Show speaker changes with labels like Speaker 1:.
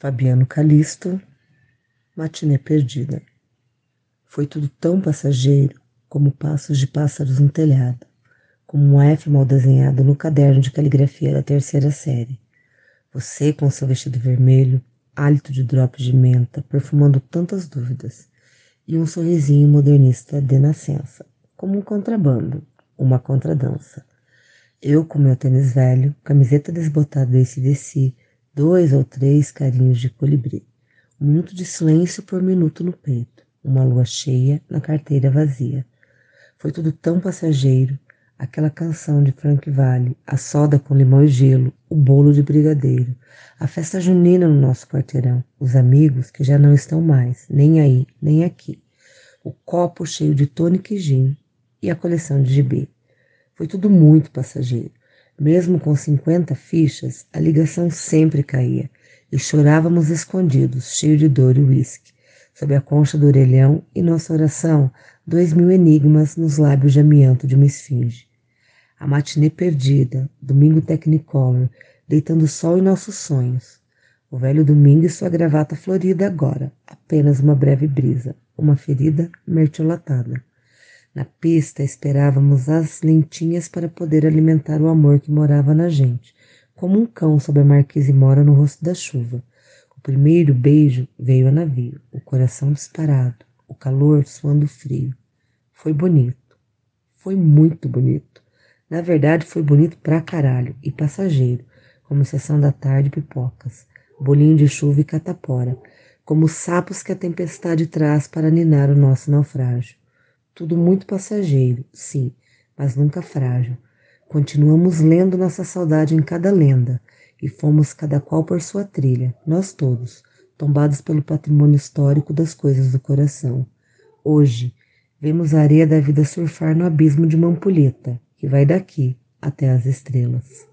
Speaker 1: Fabiano Calisto, Matinê Perdida. Foi tudo tão passageiro como passos de pássaros no telhado, como um F mal desenhado no caderno de caligrafia da terceira série. Você com seu vestido vermelho, hálito de drops de menta, perfumando tantas dúvidas, e um sorrisinho modernista de nascença, como um contrabando, uma contradança. Eu com meu tênis velho, camiseta desbotada do ACDC, dois ou três carinhos de colibri. Um minuto de silêncio por minuto no peito, uma lua cheia na carteira vazia. Foi tudo tão passageiro, aquela canção de Frank Vale, a soda com limão e gelo, o bolo de brigadeiro, a festa junina no nosso quarteirão, os amigos que já não estão mais, nem aí, nem aqui, o copo cheio de tônica e gin e a coleção de gibi. Foi tudo muito passageiro. Mesmo com 50 fichas, a ligação sempre caía e chorávamos escondidos, cheio de dor e uísque, sob a concha do orelhão e nossa oração, dois mil enigmas nos lábios de amianto de uma esfinge. A matinê perdida, domingo technicolor, deitando sol em nossos sonhos. O velho domingo e sua gravata florida agora, apenas uma breve brisa, uma ferida mertiolatada. Na pista esperávamos as lentinhas para poder alimentar o amor que morava na gente, como um cão sob a marquise mora no rosto da chuva. O primeiro beijo veio a navio, o coração disparado, o calor suando frio. Foi bonito. Foi muito bonito. Na verdade, foi bonito pra caralho e passageiro, como sessão da tarde pipocas, bolinho de chuva e catapora, como sapos que a tempestade traz para ninar o nosso naufrágio. Tudo muito passageiro, sim, mas nunca frágil. Continuamos lendo nossa saudade em cada lenda e fomos cada qual por sua trilha, nós todos, tombados pelo patrimônio histórico das coisas do coração. Hoje, vemos a areia da vida surfar no abismo de uma ampulheta que vai daqui até as estrelas.